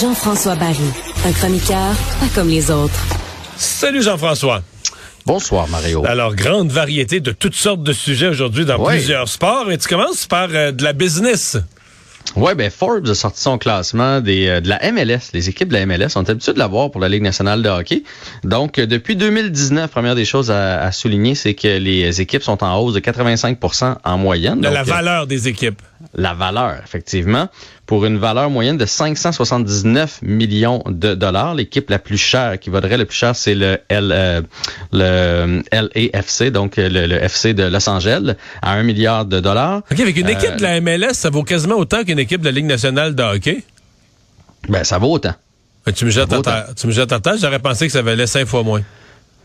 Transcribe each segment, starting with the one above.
Jean-François Barry, un chroniqueur pas comme les autres. Salut Jean-François. Bonsoir, Mario. Alors, grande variété de toutes sortes de sujets aujourd'hui dans Oui. plusieurs sports. Et tu commences par euh, de la business. Ouais, ben Forbes a sorti son classement des, euh, de la MLS. Les équipes de la MLS ont habitué de l'avoir pour la Ligue nationale de hockey. Donc, euh, depuis 2019, première des choses à, à souligner, c'est que les équipes sont en hausse de 85% en moyenne. De Donc, la euh, valeur des équipes. la valeur, effectivement, pour une valeur moyenne de 579 millions de dollars. L'équipe la plus chère, qui vaudrait le plus cher, c'est le, L, euh, le LAFC, donc le, le FC de Los Angeles, à 1 milliard de dollars. OK, avec une équipe de la MLS, ça vaut quasiment autant qu'une équipe de la Ligue nationale de hockey? Ben, ça vaut autant. Euh, Tu me jettes à terre. Tu me jettes à terre? J'aurais pensé que ça valait cinq fois moins.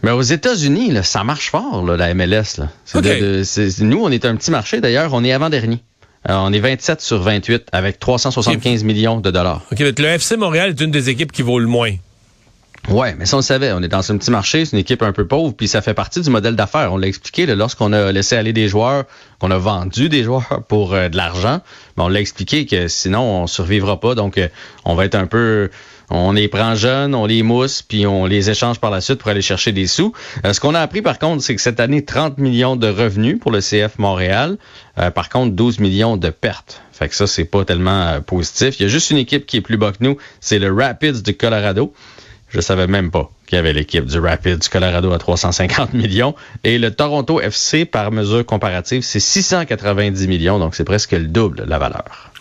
Mais aux États-Unis, là, ça marche fort, là, la MLS. Là. De- de- nous, on est un petit marché. D'ailleurs, on est avant-dernier. Euh, on est 27 sur 28 avec 375 millions de dollars. OK, mais le FC Montréal est une des équipes qui vaut le moins. Ouais, mais ça, on le savait. On est dans un petit marché, c'est une équipe un peu pauvre, puis ça fait partie du modèle d'affaires. On l'a expliqué lorsqu'on a laissé aller des joueurs, qu'on a vendu des joueurs pour euh, de l'argent. Mais on l'a expliqué que sinon, on survivra pas. Donc, euh, on va être un peu... On les prend jeunes, on les mousse, puis on les échange par la suite pour aller chercher des sous. Euh, ce qu'on a appris, par contre, c'est que cette année, 30 millions de revenus pour le CF Montréal. Par contre, 12 millions de pertes. Fait que ça, c'est pas tellement positif. Il y a juste une équipe qui est plus bas que nous, c'est le Rapids du Colorado. Je savais même pas qu'il y avait l'équipe du Rapids du Colorado à 350 millions. Et le Toronto FC, par mesure comparative, c'est 690 millions, donc c'est presque le double la valeur.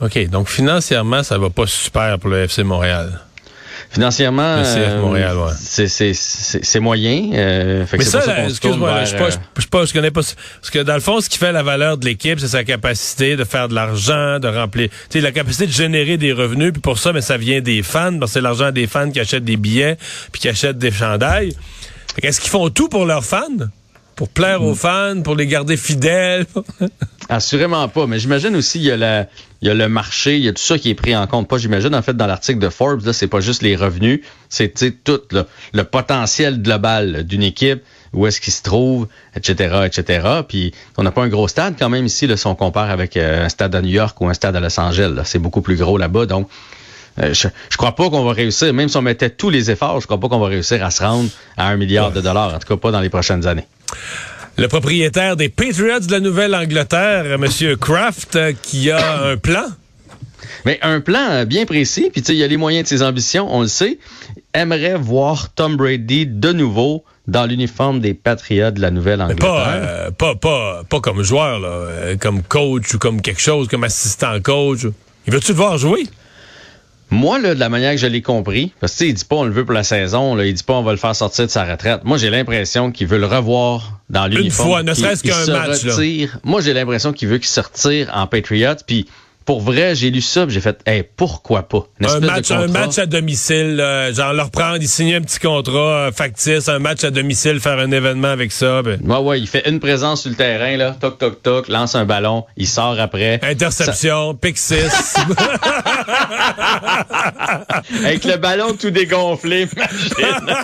OK, donc financièrement, ça va pas super pour le FC Montréal. Financièrement, euh, Montréal, ouais. c'est- c'est c'est- c'est moyen. euh, fait que Mais c'est ça, excuse-moi, je sais pas, je- connais pas. Parce que dans le fond, ce qui fait la valeur de l'équipe, c'est sa capacité de faire de l'argent, de remplir, tu sais, la capacité de générer des revenus. Puis pour ça, mais ça vient des fans, parce que c'est l'argent des fans qui achètent des billets, puis qui achètent des chandails. Fait Est-ce qu'ils font tout pour leurs fans? Pour plaire aux fans, pour les garder fidèles? Assurément pas, mais j'imagine aussi il y a la il y a le marché, il y a tout ça qui est pris en compte. Pas j'imagine en fait dans l'article de Forbes c'est pas juste les revenus, c'est tout le potentiel global d'une équipe, où est-ce qu'il se trouve, etc., etc. Puis on n'a pas un gros stade quand même ici si on compare avec euh, un stade à New York ou un stade à Los Angeles, c'est beaucoup plus gros là-bas, donc euh, je crois pas qu'on va réussir, même si on mettait tous les efforts, je crois pas qu'on va réussir à se rendre à un milliard de dollars, en tout cas pas dans les prochaines années. Le propriétaire des Patriots de la Nouvelle-Angleterre, M. Kraft, euh, qui a un plan. Mais un plan euh, bien précis, puis tu sais, il y a les moyens de ses ambitions, on le sait. Aimerait voir Tom Brady de nouveau dans l'uniforme des Patriots de la Nouvelle-Angleterre. pas, euh, pas, pas, pas comme joueur, là, comme coach ou comme quelque chose, comme assistant coach. Il veut-tu le voir jouer? Moi, là, de la manière que je l'ai compris, parce que tu sais, il dit pas on le veut pour la saison, là, il dit pas on va le faire sortir de sa retraite. Moi, j'ai l'impression qu'il veut le revoir dans l'uniforme. fois, ne serait-ce qu'un match, là. Moi, j'ai l'impression qu'il veut qu'il se retire en Patriots, puis pour vrai, j'ai lu ça, j'ai fait, hey, pourquoi pas? Un match, un contrat. match à domicile, euh, genre leur prendre, il signe un petit contrat euh, factice, un match à domicile, faire un événement avec ça. ben, Ouais, ouais, il fait une présence sur le terrain, là, toc, toc, toc, lance un ballon, il sort après. interception, pick 6. Avec le ballon tout dégonflé, imagine.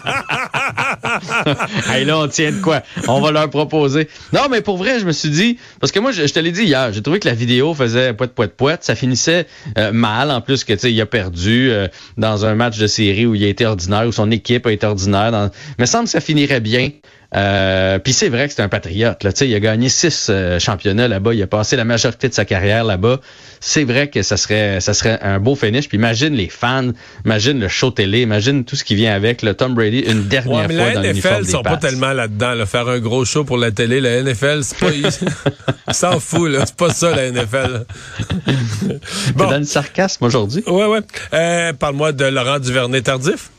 hey, là, on tient de quoi? On va leur proposer. Non, mais pour vrai, je me suis dit, parce que moi, je, te l'ai dit hier, j'ai trouvé que la vidéo faisait poète, poète, poète. Ça finissait euh, mal, en plus que, tu sais, il a perdu euh, dans un match de série où il a été ordinaire, où son équipe a été ordinaire. Dans... Mais semble que ça finirait bien. Euh, Puis c'est vrai que c'est un patriote. Là. Il a gagné six euh, championnats là-bas. Il a passé la majorité de sa carrière là-bas. C'est vrai que ça serait, ça serait un beau finish. Puis imagine les fans, imagine le show télé, imagine tout ce qui vient avec. Le Tom Brady une dernière ouais, fois dans La NFL sont pas tellement là-dedans. Là, faire un gros show pour la télé, la NFL, c'est pas, ils s'en fout. C'est pas ça la NFL. bon. dans le sarcasme aujourd'hui? Ouais, ouais. Euh, Parle-moi de Laurent Duvernay tardif.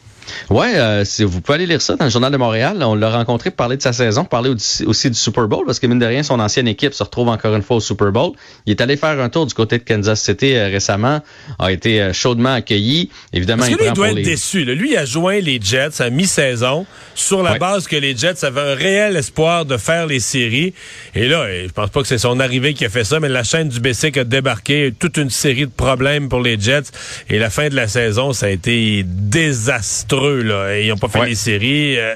Ouais, euh, vous pouvez aller lire ça dans le Journal de Montréal. On l'a rencontré pour parler de sa saison, parler aussi du Super Bowl, parce que mine de rien, son ancienne équipe se retrouve encore une fois au Super Bowl. Il est allé faire un tour du côté de Kansas City euh, récemment, a été euh, chaudement accueilli. Évidemment, parce que lui, il doit être déçu. Lui, il a joint les Jets à mi-saison sur la base que les Jets avaient un réel espoir de faire les séries. Et là, je pense pas que c'est son arrivée qui a fait ça, mais la chaîne du BC a débarqué, toute une série de problèmes pour les Jets. Et la fin de la saison, ça a été désastreux ils n'ont pas fait les séries. Euh.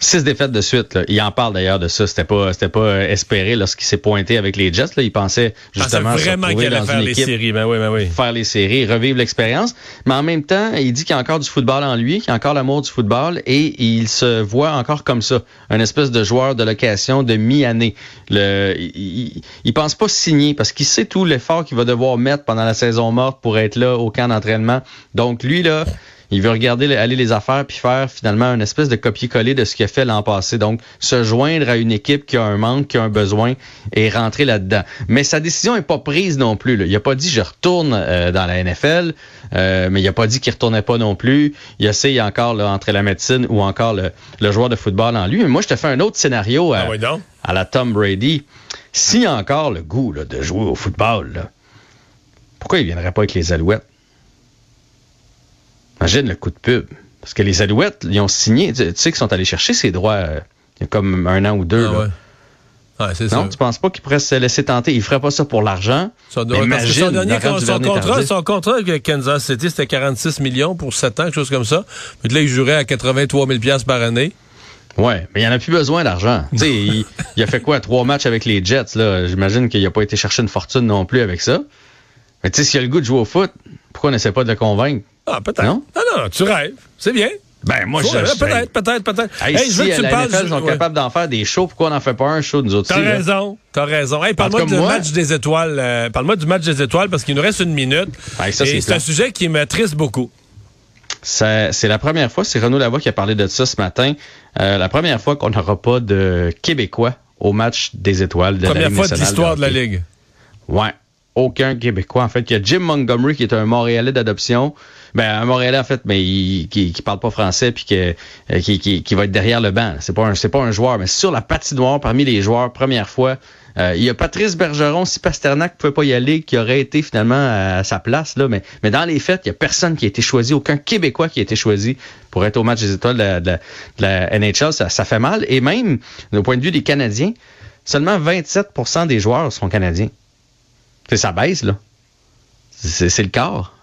Six défaites de suite. Il en parle d'ailleurs de ça. C'était pas, c'était pas euh, espéré lorsqu'il s'est pointé avec les Jets. Là. Il pensait justement vraiment qu'il allait faire les séries. Ben oui, ben oui. Faire les séries, revivre l'expérience. Mais en même temps, il dit qu'il y a encore du football en lui, qu'il y a encore l'amour du football et il se voit encore comme ça, un espèce de joueur de location de mi-année. Le, il, il, pense pas signer parce qu'il sait tout l'effort qu'il va devoir mettre pendant la saison morte pour être là au camp d'entraînement. Donc lui là. Il veut regarder aller les affaires puis faire finalement une espèce de copier-coller de ce qu'il a fait l'an passé. Donc, se joindre à une équipe qui a un manque, qui a un besoin et rentrer là-dedans. Mais sa décision est pas prise non plus. Là. Il a pas dit je retourne euh, dans la NFL, euh, mais il a pas dit qu'il retournait pas non plus. Il essaye encore là, entre la médecine ou encore le, joueur de football en lui. Mais moi, je te fais un autre scénario à, ah à la Tom Brady. S'il a encore le goût là, de jouer au football, pourquoi il viendrait pas avec les Alouettes? Imagine le coup de pub. Parce que les Alouettes, ils ont signé, tu sais qu'ils sont allés chercher ces droits euh, il y a comme un an ou deux. Ah Ouais. c'est non, tu penses pas qu'ils pourraient se laisser tenter? Ils feraient pas ça pour l'argent? Son, imagine, son, dernier, son, contrat, son contrat avec Kansas City, c'était 46 millions pour 7 ans, quelque chose comme ça. Mais là, il jouerait à 83 000 par année. Ouais, mais il en a plus besoin d'argent. tu sais, il, il, a fait quoi? Trois matchs avec les Jets, là? J'imagine qu'il n'a pas été chercher une fortune non plus avec ça. Mais tu sais, s'il a le goût de jouer au foot, pourquoi on n'essaie pas de le convaincre? Ah, peut-être. Non? non, non, tu rêves. C'est bien. Ben, moi, je. Peut-être, peut-être, peut-être. Hey, si je veux que tu la parles. NFL sont capables d'en faire des shows, pourquoi on n'en fait pas un show, nous autres T'as raison, t'as raison. Hey, parle-moi du match des étoiles. Euh, parle-moi du match des étoiles parce qu'il nous reste une minute. et c'est un sujet qui m'attriste beaucoup. C'est la première fois, c'est Renaud Lavoie qui a parlé de ça ce matin, euh, la première fois qu'on n'aura pas de Québécois au match des étoiles de première la Ligue fois de l'histoire de la Ligue. Ouais, aucun Québécois. En fait, il y a Jim Montgomery qui est un Montréalais d'adoption. Ben, un Montréalais, en fait, mais qui, parle pas français puis euh, qui, qui, va être derrière le banc. C'est pas un, c'est pas un joueur, mais sur la patinoire, parmi les joueurs, première fois, euh, il y a Patrice Bergeron, si Pasternak pouvait pas y aller, qui aurait été finalement à, sa place. Mais, dans les faits, il y a personne qui a été choisi, aucun Québécois qui a été choisi pour être au match des étoiles de la, NHL. Ça, fait mal. Et même, au point de vue des Canadiens, seulement 27% des joueurs sont Canadiens ça baisse, là. C'est le corps.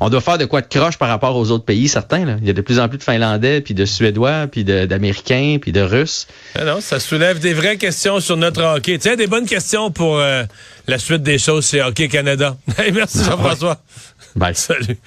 On doit faire de quoi de croche par rapport aux autres pays, certains. Là. Il y a de plus en plus de Finlandais, puis de Suédois, puis d'Américains, puis de Russes. Ah non, ça soulève des vraies questions sur notre hockey. Tiens, des bonnes questions pour euh, la suite des choses chez Hockey Canada. merci Jean-François. Bye. Salut.